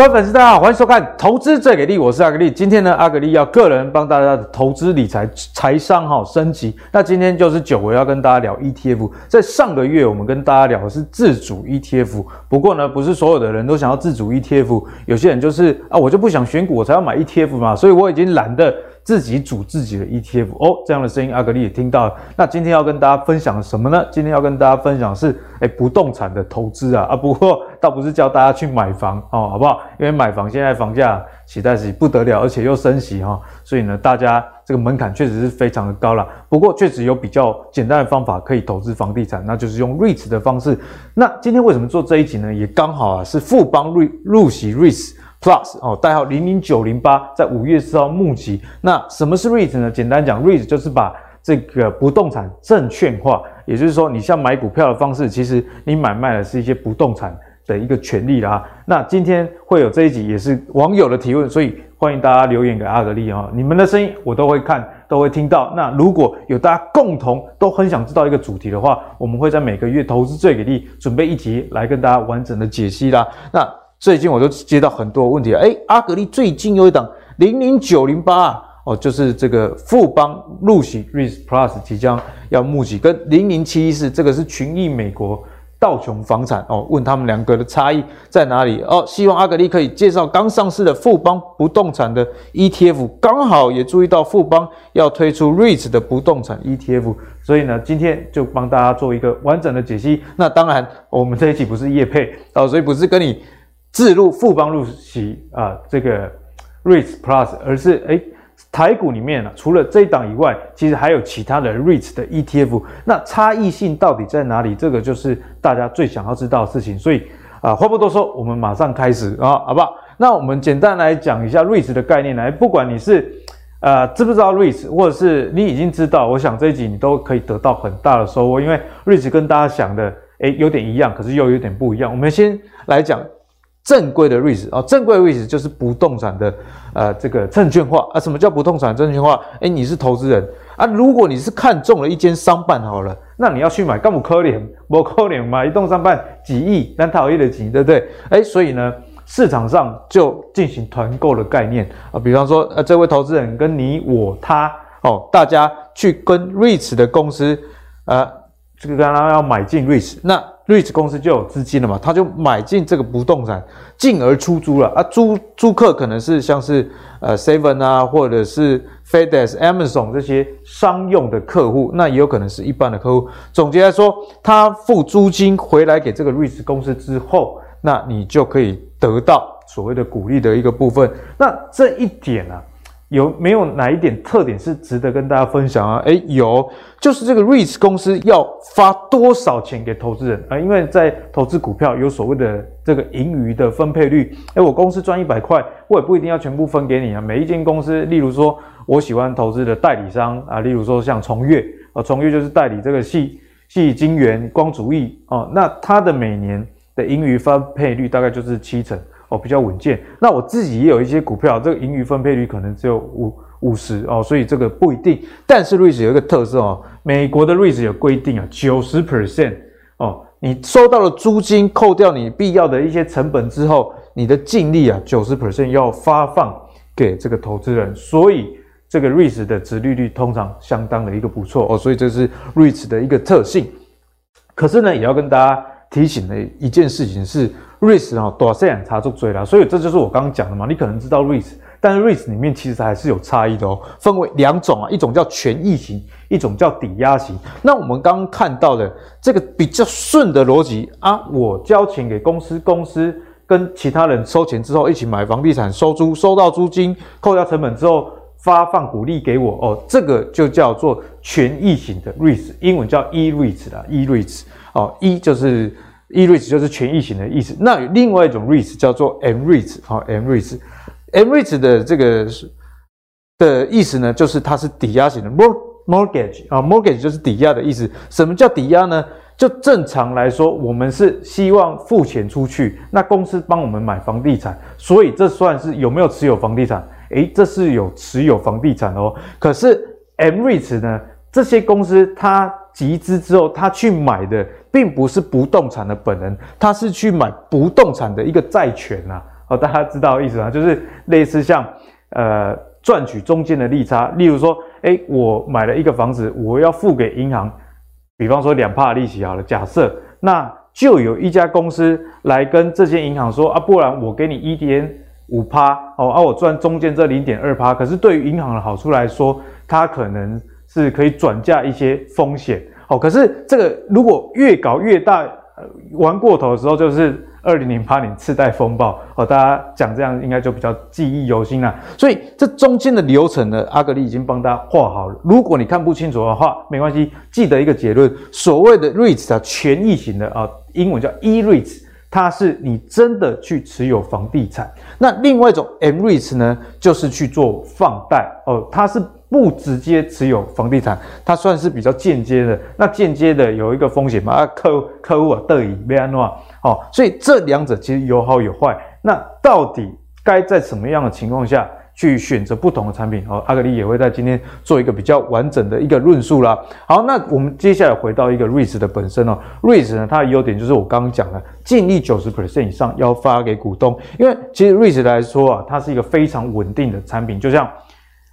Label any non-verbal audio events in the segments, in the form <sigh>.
各位粉丝，大家好，欢迎收看《投资最给力》，我是阿格力。今天呢，阿格力要个人帮大家的投资理财财商哈升级。那今天就是久违要跟大家聊 ETF。在上个月，我们跟大家聊的是自主 ETF。不过呢，不是所有的人都想要自主 ETF，有些人就是啊，我就不想选股，我才要买 ETF 嘛。所以我已经懒得。自己组自己的 ETF 哦，这样的声音阿格力也听到了。那今天要跟大家分享什么呢？今天要跟大家分享的是，哎，不动产的投资啊啊，不过倒不是教大家去买房哦，好不好？因为买房现在房价实在是不得了，而且又升息哈、哦，所以呢，大家这个门槛确实是非常的高了。不过确实有比较简单的方法可以投资房地产，那就是用 REITs 的方式。那今天为什么做这一集呢？也刚好啊，是富邦入入息 REITs。Plus 哦，代号零零九零八，在五月四号募集。那什么是 REIT 呢？简单讲，REIT 就是把这个不动产证券化，也就是说，你像买股票的方式，其实你买卖的是一些不动产的一个权利啦。那今天会有这一集，也是网友的提问，所以欢迎大家留言给阿格力啊，你们的声音我都会看，都会听到。那如果有大家共同都很想知道一个主题的话，我们会在每个月投资最给力准备一集来跟大家完整的解析啦。那最近我都接到很多问题，诶，阿格力最近有一档零零九零八哦，就是这个富邦入息 REITs Plus 即将要募集，跟零零七一四这个是群益美国道琼房产哦，问他们两个的差异在哪里哦？希望阿格力可以介绍刚上市的富邦不动产的 ETF，刚好也注意到富邦要推出 REITs 的不动产 ETF，所以呢，今天就帮大家做一个完整的解析。那当然，我们这一期不是业配哦，所以不是跟你。置入富邦入息啊，这个 REITs Plus，而是诶台股里面呢、啊，除了这一档以外，其实还有其他的 REITs 的 ETF，那差异性到底在哪里？这个就是大家最想要知道的事情。所以啊，话不多说，我们马上开始啊，好不好？那我们简单来讲一下 REITs 的概念来，不管你是呃知不知道 REITs，或者是你已经知道，我想这一集你都可以得到很大的收获，因为 REITs 跟大家想的诶有点一样，可是又有点不一样。我们先来讲。正规的 REITs 啊，正规的 REITs 就是不动产的呃这个证券化啊。什么叫不动产证券化？诶，你是投资人啊，如果你是看中了一间商办好了，那你要去买，干不可怜，不可怜嘛，一栋商办几亿，但讨厌的几，对不对？诶，所以呢，市场上就进行团购的概念啊，比方说呃，这位投资人跟你我他哦，大家去跟 REITs 的公司呃，这个刚刚要买进 REITs 那。REITs 公司就有资金了嘛，他就买进这个不动产，进而出租了啊。租租客可能是像是呃 Seven 啊，或者是 FedEx、Amazon 这些商用的客户，那也有可能是一般的客户。总结来说，他付租金回来给这个 REITs 公司之后，那你就可以得到所谓的股利的一个部分。那这一点呢、啊？有没有哪一点特点是值得跟大家分享啊？诶，有，就是这个 REITs 公司要发多少钱给投资人啊？因为在投资股票有所谓的这个盈余的分配率。诶，我公司赚一百块，我也不一定要全部分给你啊。每一间公司，例如说我喜欢投资的代理商啊，例如说像崇越啊，崇越就是代理这个系系金源、光阻液哦，那它的每年的盈余分配率大概就是七成。哦，比较稳健。那我自己也有一些股票，这个盈余分配率可能只有五五十哦，所以这个不一定。但是 REITs 有一个特色哦，美国的 REITs 有规定啊，九十 percent 哦，你收到了租金，扣掉你必要的一些成本之后，你的净利啊，九十 percent 要发放给这个投资人。所以这个 REITs 的殖利率通常相当的一个不错哦，所以这是 REITs 的一个特性。可是呢，也要跟大家提醒的一件事情是。REITs 哈，多少人查出追了，所以这就是我刚刚讲的嘛。你可能知道 REITs，但是 REITs 里面其实还是有差异的哦，分为两种啊，一种叫权益型，一种叫抵押型。那我们刚刚看到的这个比较顺的逻辑啊，我交钱给公司，公司跟其他人收钱之后一起买房地产收租，收到租金扣掉成本之后发放股利给我哦，这个就叫做权益型的 REITs，英文叫 E-REITs 啦，E-REITs 哦，E 就是。E-REITs 就是权益型的意思，那另外一种 REITs 叫做 M-REITs 好，M-REITs，M-REITs 的这个的意思呢，就是它是抵押型的，mortgage 啊，mortgage 就是抵押的意思。什么叫抵押呢？就正常来说，我们是希望付钱出去，那公司帮我们买房地产，所以这算是有没有持有房地产？诶，这是有持有房地产哦。可是 M-REITs 呢，这些公司它集资之后，它去买的。并不是不动产的本人，他是去买不动产的一个债权呐、啊，哦，大家知道意思吗？就是类似像呃赚取中间的利差，例如说，诶，我买了一个房子，我要付给银行，比方说两帕利息好了，假设那就有一家公司来跟这些银行说啊，不然我给你一点五趴哦，啊我赚中间这零点二趴，可是对于银行的好处来说，它可能是可以转嫁一些风险。哦，可是这个如果越搞越大，呃，玩过头的时候，就是二零零八年次贷风暴。哦，大家讲这样应该就比较记忆犹新了。所以这中间的流程呢，阿格力已经帮大家画好了。如果你看不清楚的话，没关系，记得一个结论：所谓的 REITs 啊，权益型的啊，英文叫 E-REITs，它是你真的去持有房地产。那另外一种 M-REITs 呢，就是去做放贷哦，它是。不直接持有房地产，它算是比较间接的。那间接的有一个风险嘛，啊，客客户啊，得以被安诺，哦，所以这两者其实有好有坏。那到底该在什么样的情况下去选择不同的产品？哦，阿格力也会在今天做一个比较完整的一个论述啦。好，那我们接下来回到一个 REITs 的本身哦，REITs 呢，它的优点就是我刚刚讲的，净利九十 percent 以上要发给股东，因为其实 REITs 来说啊，它是一个非常稳定的产品，就像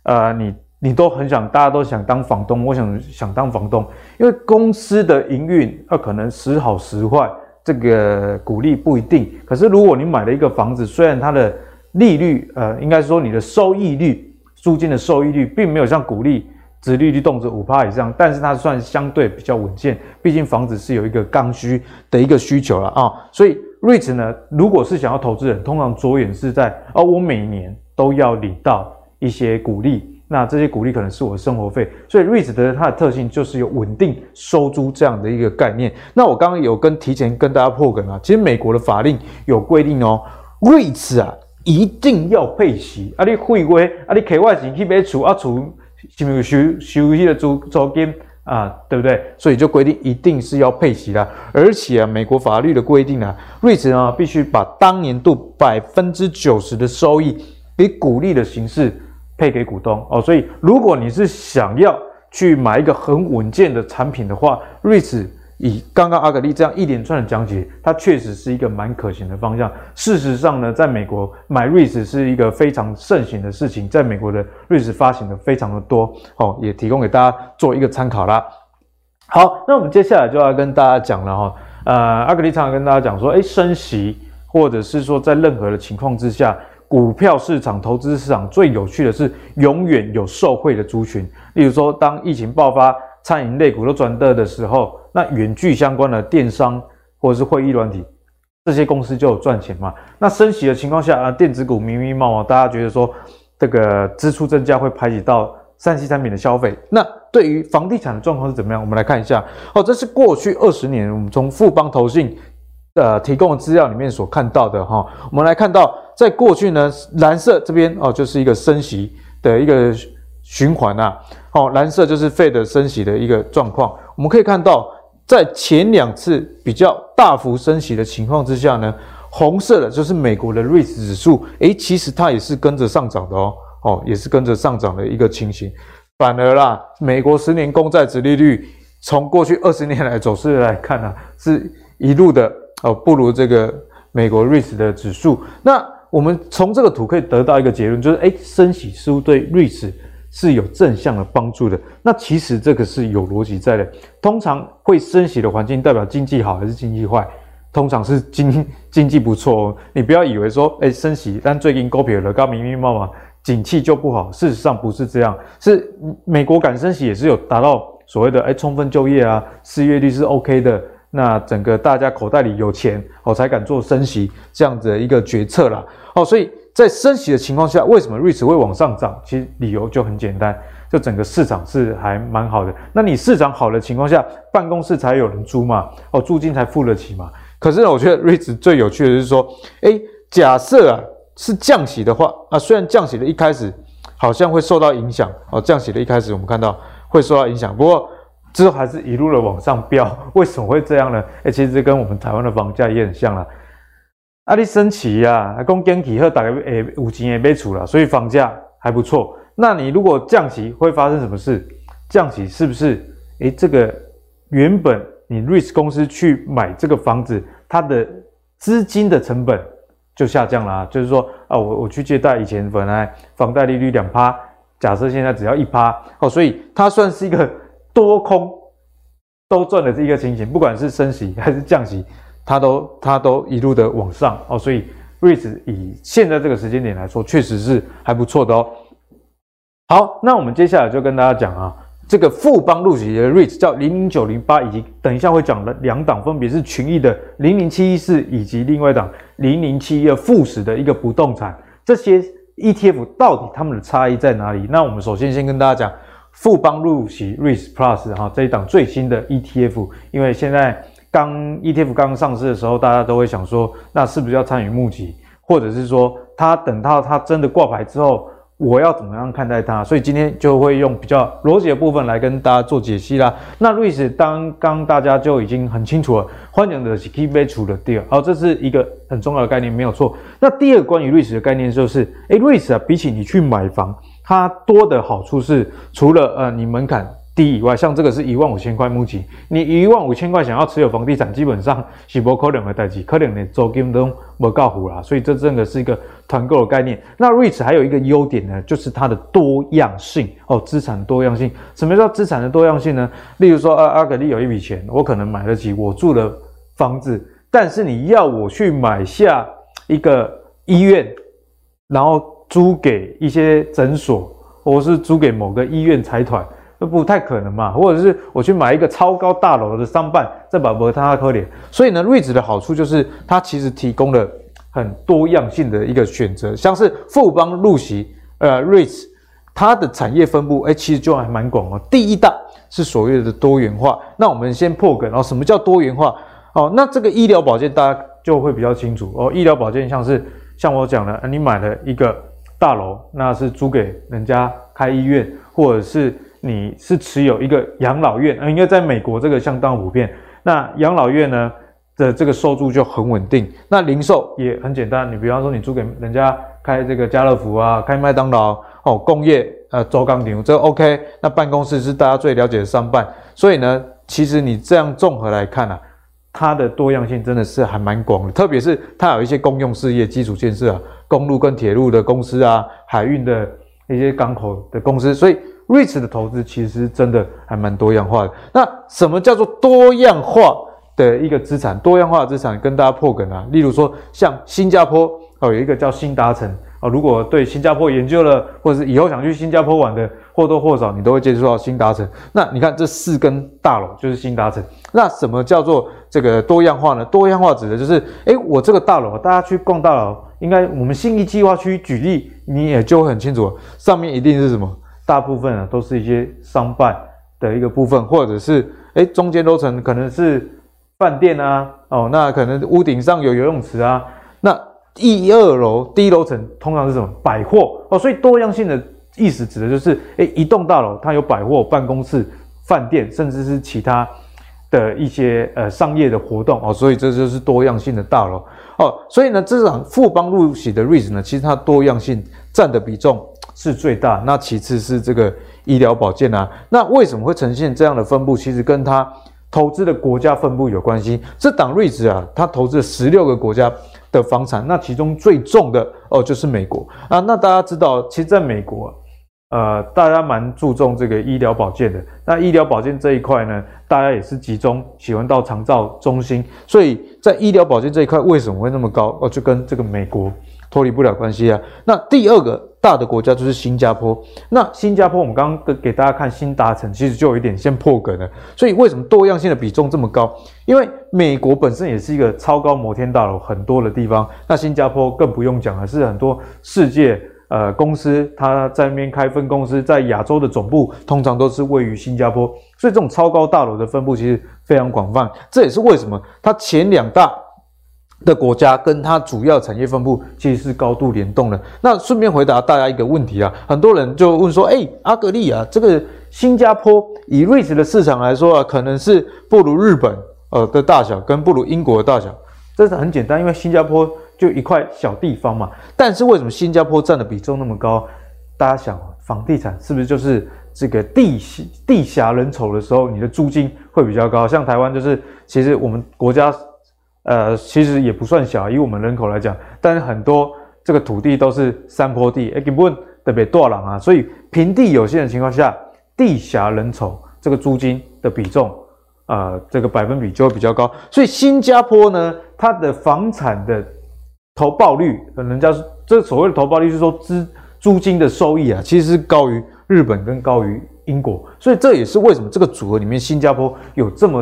呃你。你都很想，大家都想当房东。我想想当房东，因为公司的营运，它，可能时好时坏，这个股利不一定。可是如果你买了一个房子，虽然它的利率，呃，应该说你的收益率，租金的收益率，并没有像股利、殖利率动辄五趴以上，但是它算相对比较稳健。毕竟房子是有一个刚需的一个需求了啊、所以 REIT 呢，如果是想要投资人，通常着眼是在，哦，我每年都要领到一些股利。那这些股利可能是我的生活费，所以 REIT 的它的特性就是有稳定收租这样的一个概念。那我刚刚有跟提前跟大家破梗啊，其实美国的法令有规定哦，REIT 啊一定要配息啊，你会不会啊，你开外钱去买厝啊，厝是不是收收息的租租金啊，对不对？所以就规定一定是要配息啦，而且啊，美国法律的规定啊瑞兹啊必须把当年度百分之九十的收益以股利的形式。配给股东哦，所以如果你是想要去买一个很稳健的产品的话瑞兹以刚刚阿格力这样一连串的讲解，它确实是一个蛮可行的方向。事实上呢，在美国买 REITs 是一个非常盛行的事情，在美国的 REITs 发行的非常的多哦，也提供给大家做一个参考啦。好，那我们接下来就要跟大家讲了哈，呃，阿格力常常跟大家讲说，诶，升息或者是说在任何的情况之下。股票市场、投资市场最有趣的是，永远有受惠的族群。例如说，当疫情爆发，餐饮类股都转热的时候，那远距相关的电商或者是会议软体，这些公司就有赚钱嘛。那升息的情况下啊，电子股明明冒冒，大家觉得说这个支出增加会排挤到三 C 产品的消费。那对于房地产的状况是怎么样？我们来看一下。哦，这是过去二十年我们从富邦投信呃提供的资料里面所看到的哈。我们来看到。在过去呢，蓝色这边哦，就是一个升息的一个循环呐。哦，蓝色就是 Fed 升息的一个状况。我们可以看到，在前两次比较大幅升息的情况之下呢，红色的就是美国的 REITs 指数，诶，其实它也是跟着上涨的哦，哦，也是跟着上涨的一个情形。反而啦，美国十年公债殖利率从过去二十年来走势来看呢、是一路的哦，不如这个美国 REITs 的指数。那我们从这个图可以得到一个结论，就是诶，升息似乎对 REITs 是有正向的帮助的。那其实这个是有逻辑在的。通常会升息的环境代表经济好还是经济坏？通常是经 <laughs> 经济不错哦。你不要以为说诶，升息，但最近股票了高明明冒嘛，景气就不好。事实上不是这样，是美国敢升息也是有达到所谓的诶，充分就业啊，失业率是 OK 的。那整个大家口袋里有钱，哦，才敢做升息这样子的一个决策啦。哦，所以在升息的情况下，为什么 REITs 会往上涨？其实理由就很简单，就整个市场是还蛮好的。那你市场好的情况下，办公室才有人租嘛，哦，租金才付得起嘛。可是呢，我觉得 REITs 最有趣的是说，诶，假设啊是降息的话，啊，虽然降息的一开始好像会受到影响，哦，降息的一开始我们看到会受到影响，不过。之后还是一路的往上飙，为什么会这样呢？哎，其实跟我们台湾的房价也很像啦。啊，你升息呀，还讲经济好，大概诶有钱也买厝了，所以房价还不错。那你如果降息，会发生什么事？降息是不是？诶，这个原本你 REITs 公司去买这个房子，它的资金的成本就下降了啊，就是说啊，我我去借贷以前本来房贷利率两趴，假设现在只要一趴哦，所以它算是一个多空都赚的这一个情形，不管是升息还是降息，它都它都一路的往上哦，所以 REITs 以现在这个时间点来说，确实是还不错的哦。好，那我们接下来就跟大家讲啊。这个富邦路息的 REITs 叫零零九零八，以及等一下会讲的两档，分别是群益的零零七一四以及另外一档零零七一二富时的一个不动产，这些 ETF 到底它们的差异在哪里？那我们首先先跟大家讲富邦路息 REITs Plus 哈这一档最新的 ETF，因为现在刚 ETF 刚上市的时候，大家都会想说，那是不是要参与募集，或者是说它等到它真的挂牌之后。我要怎么样看待它？所以今天就会用比较逻辑的部分来跟大家做解析啦。那 REIT 当刚大家就已经很清楚了，欢迎的是 Key Value 的 Deal，好，这是一个很重要的概念，没有错。那第二个关于 REIT 的概念就是，诶 r e i t 啊，比起你去买房，它多的好处是，除了呃你门槛。低以外，像这个是一万五千块募集，你一万五千块想要持有房地产，基本上是不可能的代志，可能连租金都没够付啦，所以这真的是一个团购的概念。那 REITs 还有一个优点呢，就是它的多样性哦，资产多样性。什么叫资产的多样性呢？例如说，阿阿格力有一笔钱，我可能买得起我住的房子，但是你要我去买下一个医院，然后租给一些诊所，或是租给某个医院财团。都不太可能嘛，或者是我去买一个超高大楼的商办，再把不太可怜。所以呢，REITs 的好处就是它其实提供了很多样性的一个选择，像是富邦路席呃 REITs，它的产业分布哎、其实就还蛮广哦。第一大是所谓的多元化，那我们先破梗哦，什么叫多元化？哦，那这个医疗保健大家就会比较清楚哦。医疗保健像是像我讲的，你买了一个大楼，那是租给人家开医院，或者是。你是持有一个养老院，呃，应该在美国这个相当普遍。那养老院呢的这个收入就很稳定。那零售也很简单，你比方说你租给人家开这个家乐福啊，开麦当劳哦，工业呃周钢鼎这 OK。那办公室是大家最了解的商办，所以呢，其实你这样综合来看啊，它的多样性真的是还蛮广的。特别是它有一些公用事业、基础建设啊，公路跟铁路的公司啊，海运的一些港口的公司，所以。REITs 的投资其实真的还蛮多样化的。那什么叫做多样化的一个资产？多样化的资产跟大家破梗啊，例如说像新加坡哦，有一个叫新达城啊。如果对新加坡研究了，或者是以后想去新加坡玩的，或多或少你都会接触到新达城。那你看这四根大楼就是新达城。那什么叫做这个多样化呢？多样化指的就是，诶，我这个大楼，大家去逛大楼，应该我们新义计划区举例，你也就很清楚了，上面一定是什么？大部分啊都是一些商办的一个部分，或者是诶中间楼层可能是饭店啊，哦，那可能屋顶上有游泳池啊。那一二楼低楼层通常是什么百货哦，所以多样性的意思指的就是诶一栋大楼它有百货、办公室、饭店，甚至是其他的一些呃商业的活动哦，所以这就是多样性的大楼哦。所以呢，这场富邦路喜的 REIT 呢，其实它多样性占的比重。是最大，那其次是这个医疗保健啊，那为什么会呈现这样的分布？其实跟它投资的国家分布有关系。这档 REITs 啊，它投资了十六个国家的房产，那其中最重的哦就是美国啊。那大家知道，其实在美国，呃，大家蛮注重这个医疗保健的。那医疗保健这一块呢，大家也是集中喜欢到长照中心，所以在医疗保健这一块为什么会那么高？哦，就跟这个美国。脱离不了关系啊。那第二个大的国家就是新加坡。那新加坡，我们刚刚给大家看新达城，其实就有一点先破梗了。所以为什么多样性的比重这么高？因为美国本身也是一个超高摩天大楼很多的地方。那新加坡更不用讲了，是很多世界呃公司它在那边开分公司，在亚洲的总部通常都是位于新加坡。所以这种超高大楼的分布其实非常广泛。这也是为什么它前两大。的国家跟它主要产业分布其实是高度联动的。那顺便回答大家一个问题啊，很多人就问说，哎，阿格力啊，这个新加坡以 REITs 的市场来说啊，可能是不如日本呃的大小，跟不如英国的大小。这是很简单，因为新加坡就一块小地方嘛。但是为什么新加坡占的比重那么高？大家想，房地产是不是就是这个地地狭人稠的时候，你的租金会比较高？像台湾就是，其实我们国家。呃，其实也不算小，以我们人口来讲，但是很多这个土地都是山坡地，哎，根本特别多人啊，所以平地有限的情况下，地狭人稠，这个租金的比重，呃，这个百分比就会比较高。所以新加坡呢，它的房产的投报率，人家这所谓的投报率是说资租金的收益啊，其实是高于日本跟高于英国，所以这也是为什么这个组合里面新加坡有这么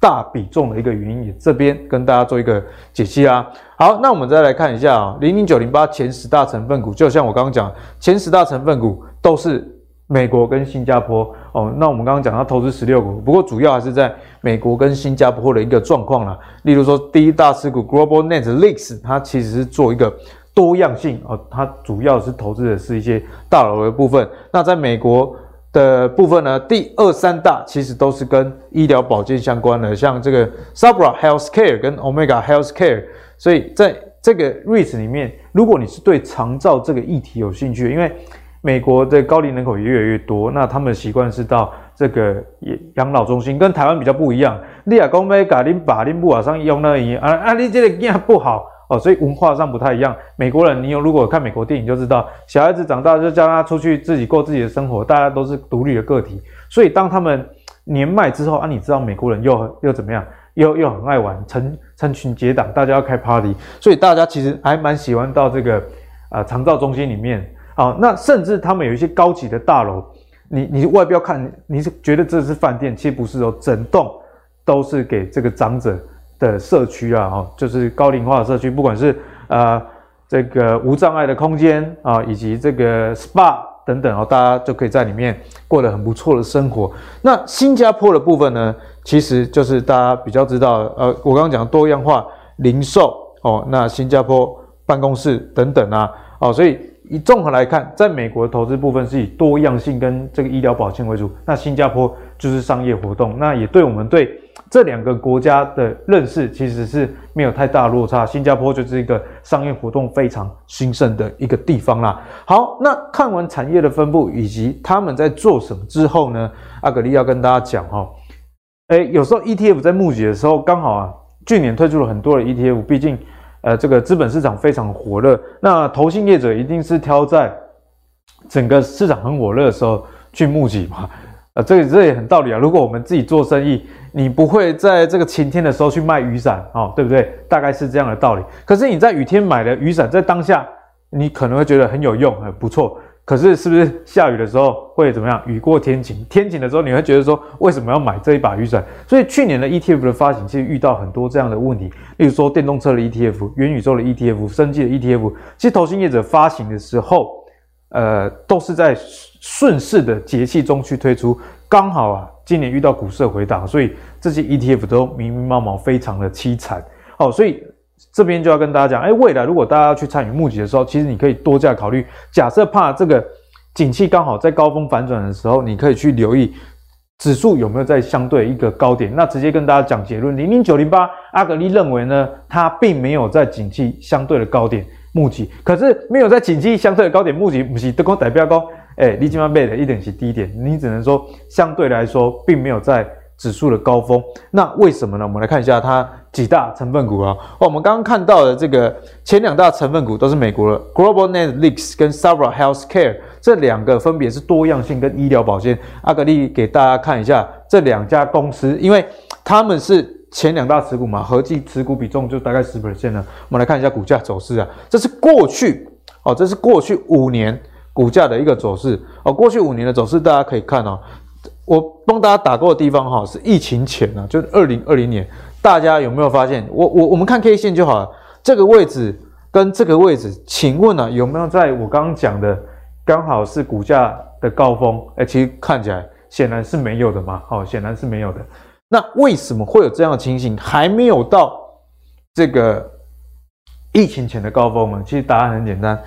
大比重的一个原因。也这边跟大家做一个解析啊。好，那我们再来看一下啊，零零九零八前十大成分股，就像我刚刚讲，前十大成分股都是美国跟新加坡哦。那我们刚刚讲到投资十六股，不过主要还是在美国跟新加坡的一个状况啦。例如说，第一大持股 Global Net Lease，它其实是做一个。多样性哦，它主要是投资的是一些大楼的部分。那在美国的部分呢，第二三大其实都是跟医疗保健相关的，像这个 Sabra Healthcare 跟 Omega Healthcare。所以在这个 REITs 里面，如果你是对长照这个议题有兴趣，因为美国的高龄人口也越来越多，那他们的习惯是到这个养老中心，跟台湾比较不一样。你啊，讲要把恁爸恁母啊上用那医啊啊，你这个囝不好。哦，所以文化上不太一样。美国人，你有如果看美国电影就知道，小孩子长大就叫他出去自己过自己的生活，大家都是独立的个体。所以当他们年迈之后啊，你知道美国人又又怎么样？又又很爱玩，成成群结党，大家要开 party。所以大家其实还蛮喜欢到这个啊长照中心里面啊。那甚至他们有一些高级的大楼，你你外表看你是觉得这是饭店，其实不是哦，整栋都是给这个长者。的社区啊，哈，就是高龄化的社区，不管是呃这个无障碍的空间啊，以及这个 SPA 等等啊，大家就可以在里面过得很不错的生活。那新加坡的部分呢，其实就是大家比较知道，呃，我刚刚讲多样化零售哦，那新加坡办公室等等啊，哦，所以以综合来看，在美国投资部分是以多样性跟这个医疗保健为主，那新加坡就是商业活动，那也对我们对。这两个国家的认识其实是没有太大落差。新加坡就是一个商业活动非常兴盛的一个地方啦。好，那看完产业的分布以及他们在做什么之后呢，阿格力要跟大家讲哈，诶，有时候 ETF 在募集的时候，刚好啊，去年推出了很多的 ETF，毕竟呃这个资本市场非常火热，那投信业者一定是挑在整个市场很火热的时候去募集嘛。呃，这个这也很道理啊。如果我们自己做生意，你不会在这个晴天的时候去卖雨伞，哦，对不对？大概是这样的道理。可是你在雨天买的雨伞，在当下你可能会觉得很有用，很不错。可是是不是下雨的时候会怎么样？雨过天晴，天晴的时候你会觉得说，为什么要买这一把雨伞？所以去年的 ETF 的发行其实遇到很多这样的问题，例如说电动车的 ETF、元宇宙的 ETF、生技的 ETF。其实投信业者发行的时候，呃，都是在顺势的节气中去推出，刚好啊。今年遇到股市回档，所以这些 ETF 都明明茫茫，非常的凄惨。哦，所以这边就要跟大家讲，哎，未来如果大家去参与募集的时候，其实你可以多加考虑。假设怕这个景气刚好在高峰反转的时候，你可以去留意指数有没有在相对一个高点。那直接跟大家讲结论：零零九零八，阿格力认为呢，它并没有在景气相对的高点募集。可是没有在景气相对的高点募集，不是德国代表高。哎，你今晚买的一点是低点，你只能说相对来说并没有在指数的高峰。那为什么呢？我们来看一下它几大成分股啊。我们刚刚看到的这个前两大成分股都是美国的 Global Net Lease 跟 Sabra Healthcare，这两个分别是多样性跟医疗保健。阿格力给大家看一下这两家公司，因为他们是前两大持股嘛，合计持股比重就大概十 percent 了。我们来看一下股价走势啊，这是过去哦，这是过去五年。股价的一个走势哦，过去五年的走势大家可以看哦，我帮大家打过的地方哈是疫情前啊，就是二零二零年，大家有没有发现？我我我们看 K 线就好了，这个位置跟这个位置，请问呢有没有在我刚刚讲的刚好是股价的高峰？哎，其实看起来显然是没有的嘛，好，显然是没有的。那为什么会有这样的情形？还没有到这个疫情前的高峰呢？其实答案很简单。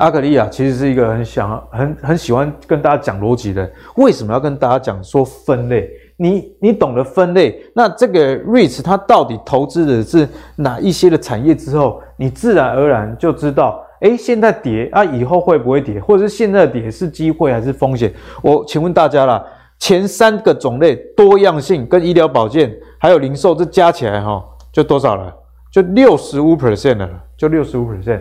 阿格利亚，其实是一个很想、很很喜欢跟大家讲逻辑的。为什么要跟大家讲说分类？你你懂得分类，那这个 REITs 它到底投资的是哪一些的产业之后，你自然而然就知道，诶，现在跌啊，以后会不会跌，或者是现在跌是机会还是风险？我请问大家啦，前三个种类多样性跟医疗保健还有零售，这加起来哈，就多少了？就六十五 percent 了，就六十五 percent。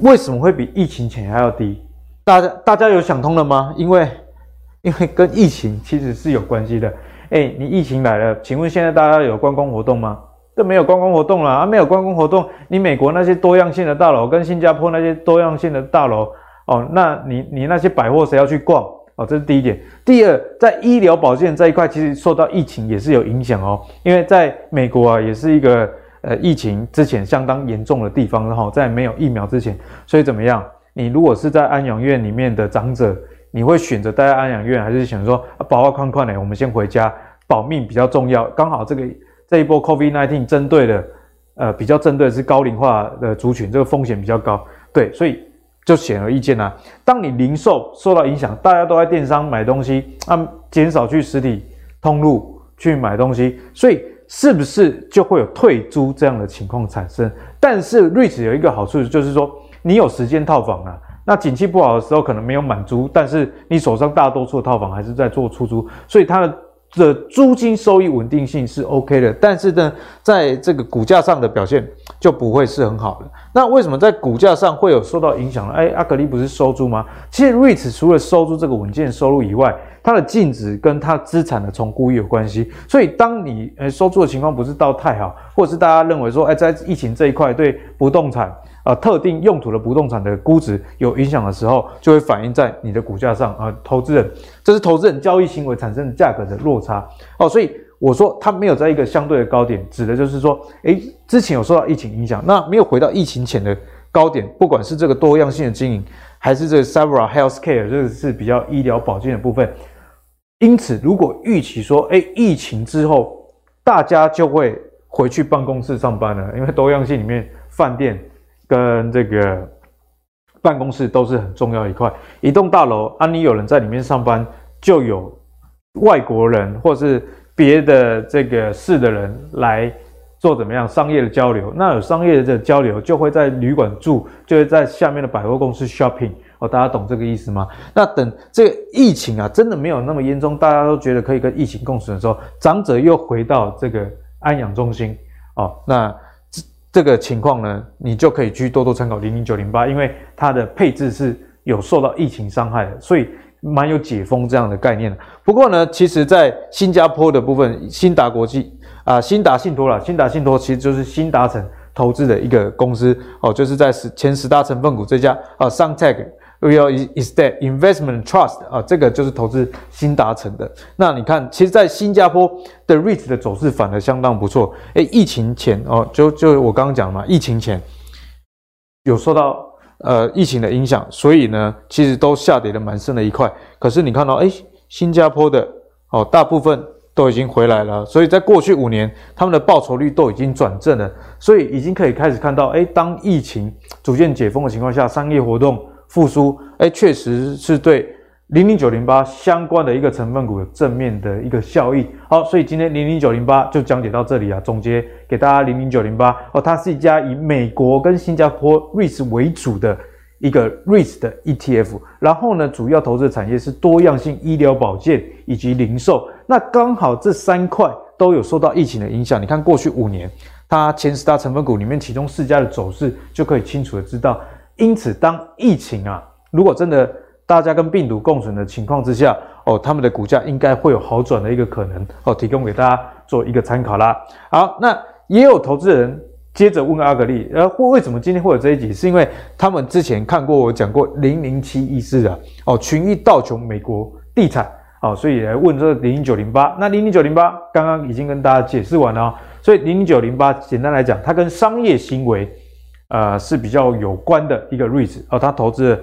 为什么会比疫情前还要低？大家大家有想通了吗？因为 <laughs> 因为跟疫情其实是有关系的。哎，你疫情来了，请问现在大家有观光活动吗？都没有观光活动了啊，没有观光活动，你美国那些多样性的大楼跟新加坡那些多样性的大楼哦，那你你那些百货谁要去逛哦？这是第一点。第二，在医疗保健这一块，其实受到疫情也是有影响哦，因为在美国啊，也是一个。呃，疫情之前相当严重的地方，然后在没有疫苗之前，所以怎么样？你如果是在安养院里面的长者，你会选择待在安养院，还是想说保护框框呢？我们先回家，保命比较重要。刚好这个这一波 COVID-19 针对的，呃，比较针对的是高龄化的族群，这个风险比较高，对，所以就显而易见啊。当你零售受到影响，大家都在电商买东西，啊，减少去实体通路去买东西，所以。是不是就会有退租这样的情况产生？但是 REITs 有一个好处，就是说你有时间套房啊，那景气不好的时候可能没有满租，但是你手上大多数的套房还是在做出租，所以它的的租金收益稳定性是 OK 的。但是呢，在这个股价上的表现就不会是很好的。那为什么在股价上会有受到影响呢？哎，阿格力不是收租吗？其实 REIT 除了收租这个稳健收入以外，它的净值跟它资产的重估也有关系，所以当你呃收租的情况不是到太好，或者是大家认为说，哎，在疫情这一块对不动产、呃、特定用途的不动产的估值有影响的时候，就会反映在你的股价上啊、投资人，这是投资人交易行为产生的价格的落差哦。所以我说它没有在一个相对的高点，指的就是说，哎，之前有受到疫情影响，那没有回到疫情前的高点，不管是这个多样性的经营，还是这个 several Healthcare，这个是比较医疗保健的部分。因此，如果预期说，哎，疫情之后大家就会回去办公室上班了，因为多样性里面，饭店跟这个办公室都是很重要一块。一栋大楼，啊，你有人在里面上班，就有外国人或是别的这个市的人来做怎么样商业的交流。那有商业的交流，就会在旅馆住，就会在下面的百货公司 shopping。哦，大家懂这个意思吗？那等这个疫情啊，真的没有那么严重，大家都觉得可以跟疫情共存的时候，长者又回到这个安养中心哦，那这个情况呢，你就可以去多多参考零零九零八，因为它的配置是有受到疫情伤害的，所以蛮有解封这样的概念的。不过呢，其实在新加坡的部分，新达国际啊，新达信托啦，新达信托其实就是新达成投资的一个公司哦，就是在十前十大成分股这家啊，Suntec。Real Estate Investment Trust 啊，这个就是投资新达成的。那你看，其实，在新加坡的 REIT 的走势反而相当不错。诶，疫情前哦，就就我刚刚讲嘛，疫情前有受到呃疫情的影响，所以呢，其实都下跌的蛮深的一块。可是你看到，诶，新加坡的哦，大部分都已经回来了。所以在过去五年，他们的报酬率都已经转正了，所以已经可以开始看到，诶，当疫情逐渐解封的情况下，商业活动。复苏，哎，确实是对零零九零八相关的一个成分股有正面的一个效益。好，所以今天零零九零八就讲解到这里啊，总结给大家零零九零八哦，它是一家以美国跟新加坡 REITs 为主的一个 REITs 的 ETF。然后呢，主要投资的产业是多样性医疗保健以及零售。那刚好这三块都有受到疫情的影响。你看过去五年，它前十大成分股里面，其中四家的走势就可以清楚的知道。因此，当疫情啊，如果真的大家跟病毒共存的情况之下，哦，他们的股价应该会有好转的一个可能，哦，提供给大家做一个参考啦。好，那也有投资人接着问阿格力，呃，为什么今天会有这一集？是因为他们之前看过我讲过零零七一四的，哦，群益道琼美国地产，哦，所以来问这零零九零八。那零零九零八刚刚已经跟大家解释完了，哦，所以零零九零八简单来讲，它跟商业行为。呃，是比较有关的一个 REIT 哦，它投资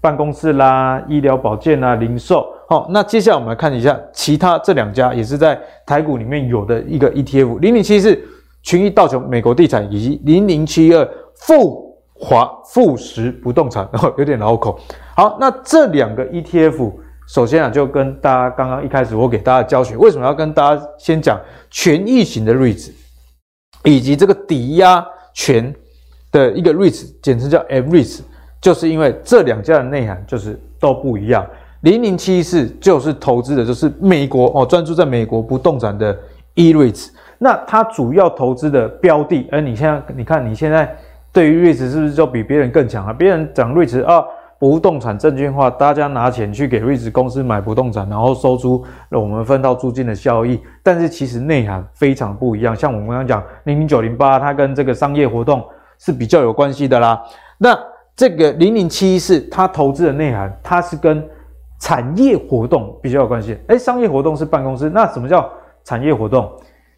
办公室啦、医疗保健啦、零售。好，那接下来我们来看一下其他这两家也是在台股里面有的一个 ETF，零零七是群益道琼美国地产，以及零零七二富华富时不动产，哦，有点绕口。好，那这两个 ETF，首先啊，就跟大家刚刚一开始我给大家教学，为什么要跟大家先讲权益型的 REIT，以及这个抵押权。的一个 REITs，简称叫 M-REITs，就是因为这两家的内涵就是都不一样。零零七四就是投资的就是美国哦，专注在美国不动产的 E-REITs。那它主要投资的标的，而你现在你看你现在对于 REITs 是不是就比别人更强啊？别人讲 REITs 啊。不动产证券化，大家拿钱去给 REITs 公司买不动产，然后收租，我们分到租金的效益。但是其实内涵非常不一样。像我们刚刚讲零零九零八，它跟这个商业活动是比较有关系的啦。那这个零零七一四，它投资的内涵，它是跟产业活动比较有关系。诶，商业活动是办公室，那什么叫产业活动？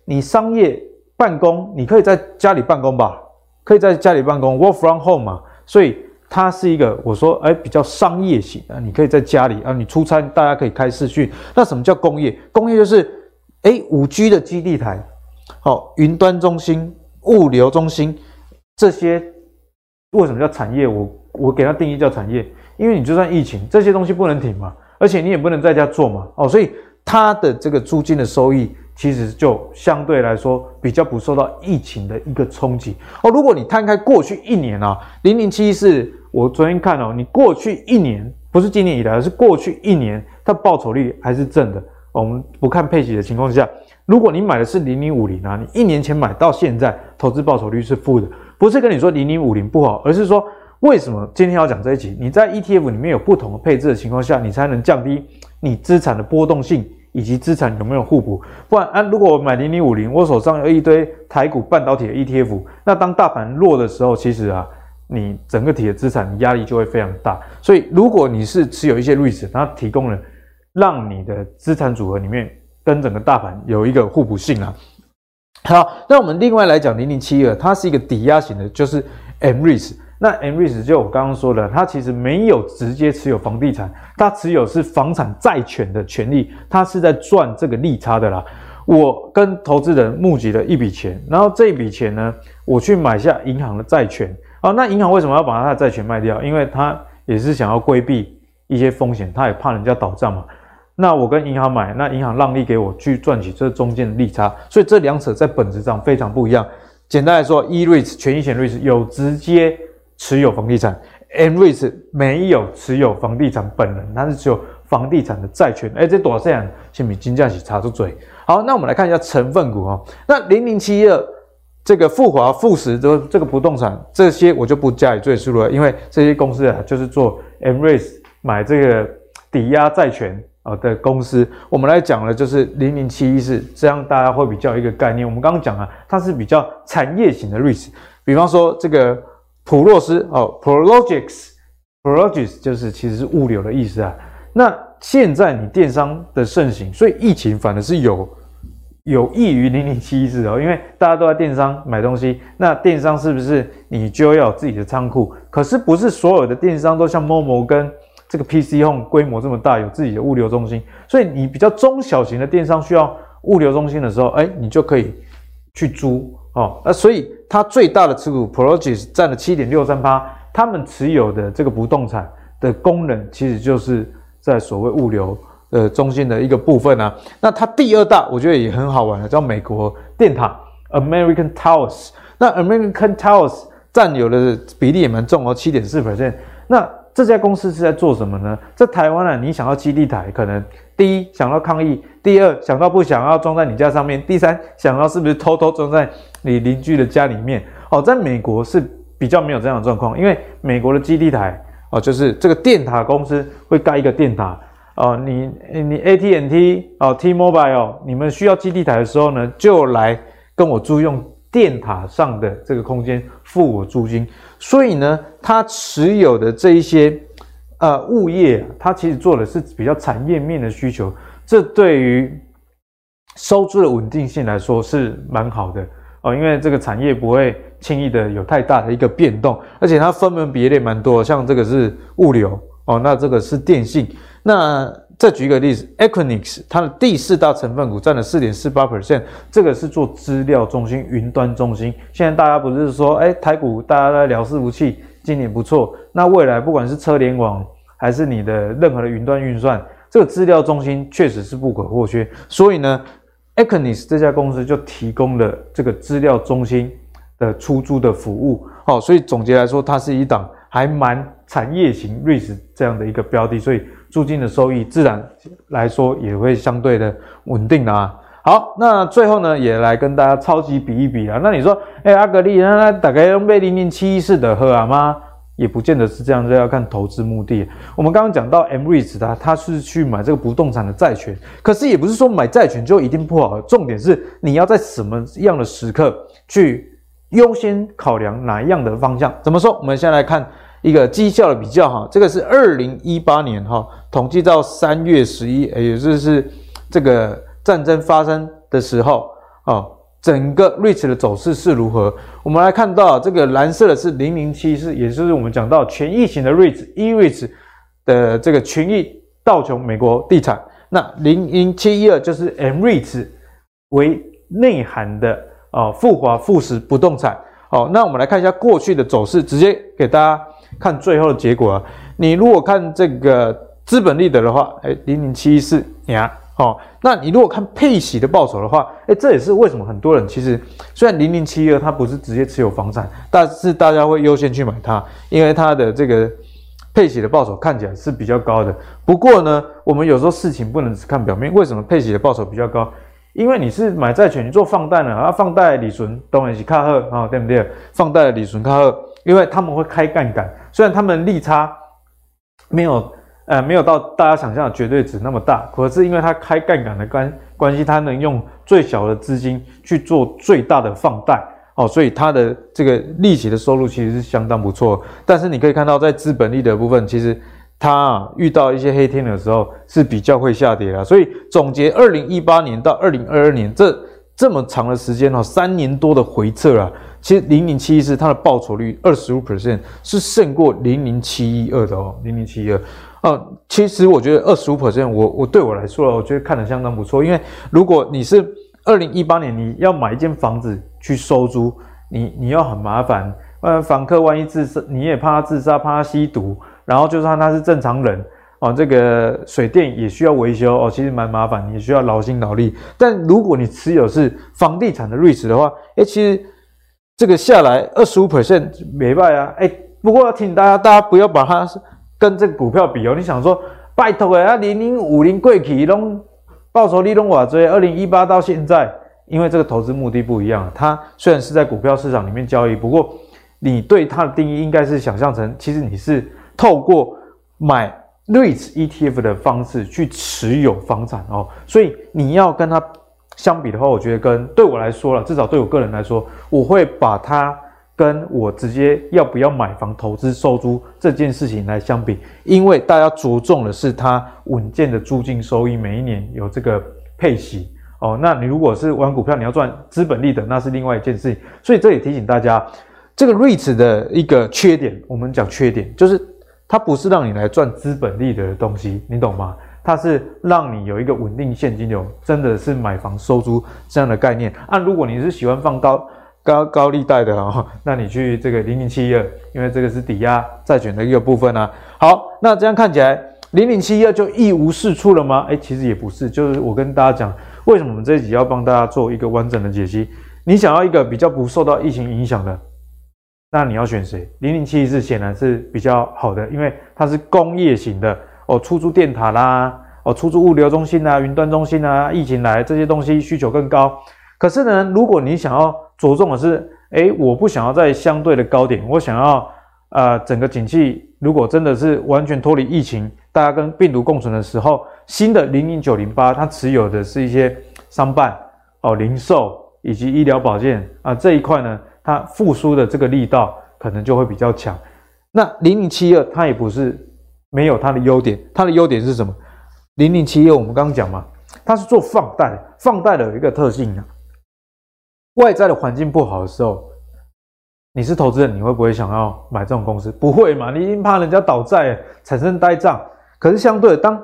你商业办公，你可以在家里办公吧？可以在家里办公，work from home 嘛？所以。它是一个我说哎比较商业型的，你可以在家里啊，你出差大家可以开视讯。那什么叫工业？工业就是哎五 G 的基地台，好云端中心、物流中心这些，为什么叫产业？我我给它定义叫产业，因为你就算疫情这些东西不能停嘛，而且你也不能在家做嘛，哦，所以它的这个租金的收益。其实就相对来说比较不受到疫情的一个冲击哦。如果你摊开过去一年啊，零零七是我昨天看哦，你过去一年不是今年以来，而是过去一年它报酬率还是正的。我们不看配息的情况下，如果你买的是零零五零啊，你一年前买到现在，投资报酬率是负的。不是跟你说零零五零不好，而是说为什么今天要讲这一集？你在 ETF 里面有不同的配置的情况下，你才能降低 <tsk> 你资产的波动性。以及资产有没有互补？不然啊，如果我买零零五零，我手上有一堆台股半导体的 ETF，那当大盘弱的时候，其实啊，你整个体的资产压力就会非常大。所以，如果你是持有一些 REITs，它提供了让你的资产组合里面跟整个大盘有一个互补性啊。好，那我们另外来讲零零七二，它是一个抵押型的，就是 M r i s。那 M r i s 就我刚刚说的，它其实没有直接持有房地产，它持有是房产债权的权利，它是在赚这个利差的啦。我跟投资人募集了一笔钱，然后这一笔钱呢，我去买下银行的债权。好，那银行为什么要把它的债权卖掉？因为它也是想要规避一些风险，它也怕人家倒账嘛。那我跟银行买，那银行让利给我去赚取这中间的利差，所以这两者在本质上非常不一样。简单来说，E-REITs 权益险 REITs 有直接持有房地产，MREITs 没有持有房地产本人，它是只有房地产的债权。哎，这多少钱？先比金价起插出嘴。好，那我们来看一下成分股哦。那零零七二这个富华、富时的这个不动产，这些我就不加以赘述了，因为这些公司啊，就是做 MREITs 买这个抵押债权啊的公司。我们来讲的就是零零七一四，这样大家会比较一个概念。我们刚刚讲啊，它是比较产业型的 REITs，比方说这个。普洛斯哦，Prologics，Prologics 就是其实是物流的意思啊。那现在你电商的盛行，所以疫情反而是有有益于零零七一四哦，因为大家都在电商买东西，那电商是不是你就要有自己的仓库？可是不是所有的电商都像 Momo 跟这个 PC Home 规模这么大，有自己的物流中心，所以你比较中小型的电商需要物流中心的时候，哎，你就可以去租。哦，那所以它最大的持股 Prologis 占了七点六三八，他们持有的这个不动产的功能，其实就是在所谓物流呃中心的一个部分啊。那它第二大，我觉得也很好玩的，叫美国电塔 American Towers。那 American Towers 占有的比例也蛮重哦，七点四 percent。那这家公司是在做什么呢？在台湾啊，你想要基地台，可能第一想到抗议，第二想到不想要装在你家上面，第三想到是不是偷偷装在你邻居的家里面。哦，在美国是比较没有这样的状况，因为美国的基地台哦，就是这个电塔公司会盖一个电塔哦，你你 AT&T 哦，T-Mobile 你们需要基地台的时候呢，就来跟我租用电塔上的这个空间，付我租金。所以呢，它持有的这一些呃物业他，其实做的是比较产业面的需求，这对于收租的稳定性来说是蛮好的哦，因为这个产业不会轻易的有太大的一个变动，而且它分门别类蛮多，像这个是物流哦，那这个是电信，那。再举一个例子，Equinix 它的第四大成分股占了四点四八 percent，这个是做资料中心、云端中心。现在大家不是说，哎，台股大家在聊伺服器，今年不错。那未来不管是车联网，还是你的任何的云端运算，这个资料中心确实是不可或缺。所以呢，Equinix 这家公司就提供了这个资料中心的出租的服务。好，所以总结来说，它是一档还蛮产业型 REITs 这样的一个标的，所以。租金的收益自然来说也会相对的稳定啊。好，那最后呢，也来跟大家超级比一比啊。那你说，哎、阿格力，那大概用被零零七一四的喝啊吗？也不见得是这样，这要看投资目的。我们刚刚讲到 M-REITs 它，它是去买这个不动产的债权，可是也不是说买债权就一定不好。重点是你要在什么样的时刻去优先考量哪一样的方向？怎么说？我们先来看一个绩效的比较哈，这个是二零一八年哈，统计到三月十一，也就是这个。战争发生的时候，哦，整个 REITs 的走势是如何？我们来看到这个蓝色的是零零七四，也就是我们讲到权益型的 REITs E-REITs 的这个权益道琼美国地产。那零零七一二就是 M-REITs 为内涵的哦，复华富时不动产。好，那我们来看一下过去的走势，直接给大家看最后的结果啊。你如果看这个资本利得的话，哎，零零七一四，你看。好、那你如果看配息的报酬的话，诶，这也是为什么很多人其实虽然零零七二它不是直接持有房产，但是大家会优先去买它，因为它的这个配息的报酬看起来是比较高的。不过呢，我们有时候事情不能只看表面，为什么配息的报酬比较高？因为你是买债权，你做放贷呢，啊，放贷利存当然是较好啊，对不对？放贷的利润较好，因为他们会开杠杆，虽然他们利差没有。呃，没有到大家想象的绝对值那么大，可是因为它开杠杆的关关系，它能用最小的资金去做最大的放贷，哦，所以它的这个利息的收入其实是相当不错。但是你可以看到，在资本利得部分，其实它啊遇到一些黑天的时候是比较会下跌的。所以总结二零一八年到二零二二年这这么长的时间哦，三年多的回撤啊，其实零零七一四它的报酬率二十五 percent 是胜过零零七一二的哦，零零七一二。哦，其实我觉得二十五 percent，我我对我来说，我觉得看得相当不错。因为如果你是二零一八年你要买一间房子去收租，你你要很麻烦，呃，房客万一自杀，你也怕他自杀，怕他吸毒，然后就算他是正常人，哦，这个水电也需要维修，哦，其实蛮麻烦，也需要劳心劳力。但如果你持有是房地产的 REITs 的话，诶，其实这个下来二十五 percent 没败啊，诶，不过要提醒大家，大家不要把它。跟这个股票比哦，你想说拜托诶啊，零零五零过去拢报酬率拢偌济，二零一八到现在，因为这个投资目的不一样，它虽然是在股票市场里面交易，不过你对它的定义应该是想象成，其实你是透过买 REITs ETF 的方式去持有房产哦，所以你要跟它相比的话，我觉得跟对我来说了，至少对我个人来说，我会把它。跟我直接要不要买房投资收租这件事情来相比，因为大家着重的是它稳健的租金收益，每一年有这个配息哦。那你如果是玩股票，你要赚资本利得，那是另外一件事情。所以这里提醒大家，这个 REITs 的一个缺点，我们讲缺点就是它不是让你来赚资本利的东西，你懂吗？它是让你有一个稳定现金流，真的是买房收租这样的概念。啊，如果你是喜欢放高。高高利贷的哦，<laughs> 那你去这个零零七一二，因为这个是抵押债权的一个部分啊。好，那这样看起来零零七一二就一无是处了吗？诶，其实也不是，就是我跟大家讲，为什么我们这一集要帮大家做一个完整的解析？你想要一个比较不受到疫情影响的，那你要选谁？零零七一四显然是比较好的，因为它是工业型的哦，出租电塔啦，哦，出租物流中心啊，云端中心啊，疫情来这些东西需求更高。可是呢，如果你想要着重的是，诶，我不想要在相对的高点，我想要，呃，整个景气如果真的是完全脱离疫情，大家跟病毒共存的时候，新的零零九零八它持有的是一些商办哦、零售以及医疗保健啊这一块呢，它复苏的这个力道可能就会比较强。那零零七二它也不是没有它的优点，它的优点是什么？零零七二我们刚刚讲嘛，它是做放贷，放贷的有一个特性啊。外在的环境不好的时候，你是投资人，你会不会想要买这种公司？不会嘛，你一定怕人家倒债，产生呆账。可是相对的，当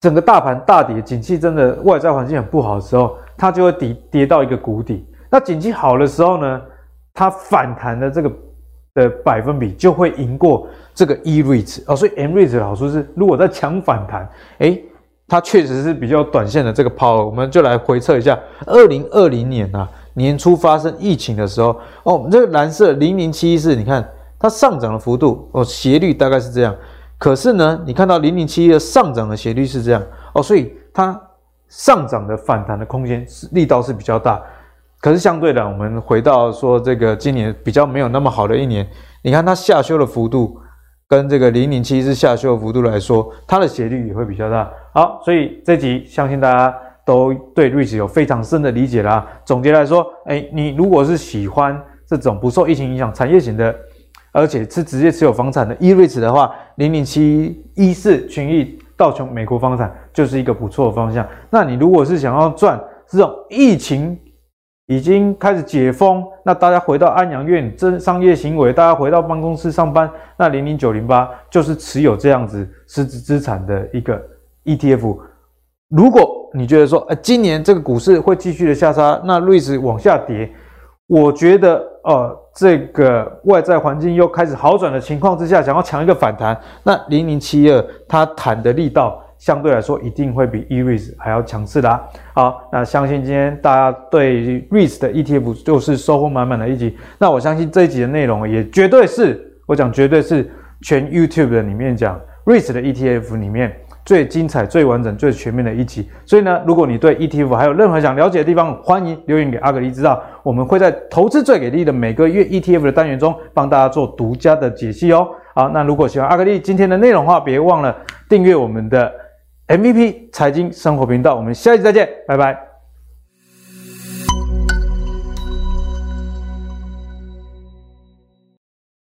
整个大盘大跌，景气真的外在环境很不好的时候，它就会跌跌到一个谷底。那景气好的时候呢，它反弹的这个的百分比就会赢过这个 E-REITs 哦。所以 M-REITs 的好处是，如果在强反弹，诶它确实是比较短线的这个抛，我们就来回测一下，二零二零年啊年初发生疫情的时候，哦，这个蓝色零零七一四，你看它上涨的幅度哦，斜率大概是这样，可是呢，你看到零零七一的上涨的斜率是这样哦，所以它上涨的反弹的空间是力道是比较大。可是相对的，我们回到说这个今年比较没有那么好的一年，你看它下修的幅度跟这个零零七是下修的幅度来说，它的斜率也会比较大。好，所以这集相信大家都对 REITs 有非常深的理解啦。总结来说，哎，你如果是喜欢这种不受疫情影响产业型的，而且是直接持有房产的 E-REITs 的话，零零七一四群益道琼美国房产就是一个不错的方向。那你如果是想要赚这种疫情，已经开始解封，那大家回到安阳院，真商业行为，大家回到办公室上班，那零零九零八就是持有这样子实质资产的一个 ETF。如果你觉得说，呃，今年这个股市会继续的下杀，那 REITs 往下跌，我觉得，呃，这个外在环境又开始好转的情况之下，想要抢一个反弹，那零零七二它弹的力道。相对来说，一定会比 E-REITs 还要强势的啊。好，那相信今天大家对 REITs 的 ETF 就是收获满满的一集。那我相信这一集的内容也绝对是我讲，绝对是全 YouTube 的里面讲 REITs 的 ETF 里面最精彩、最完整、最全面的一集。所以呢，如果你对 ETF 还有任何想了解的地方，欢迎留言给阿格力知道。我们会在投资最给力的每个月 ETF 的单元中帮大家做独家的解析哦。好，那如果喜欢阿格力今天的内容的话，别忘了订阅我们的。MVP 财经生活频道，我们下期再见，拜拜。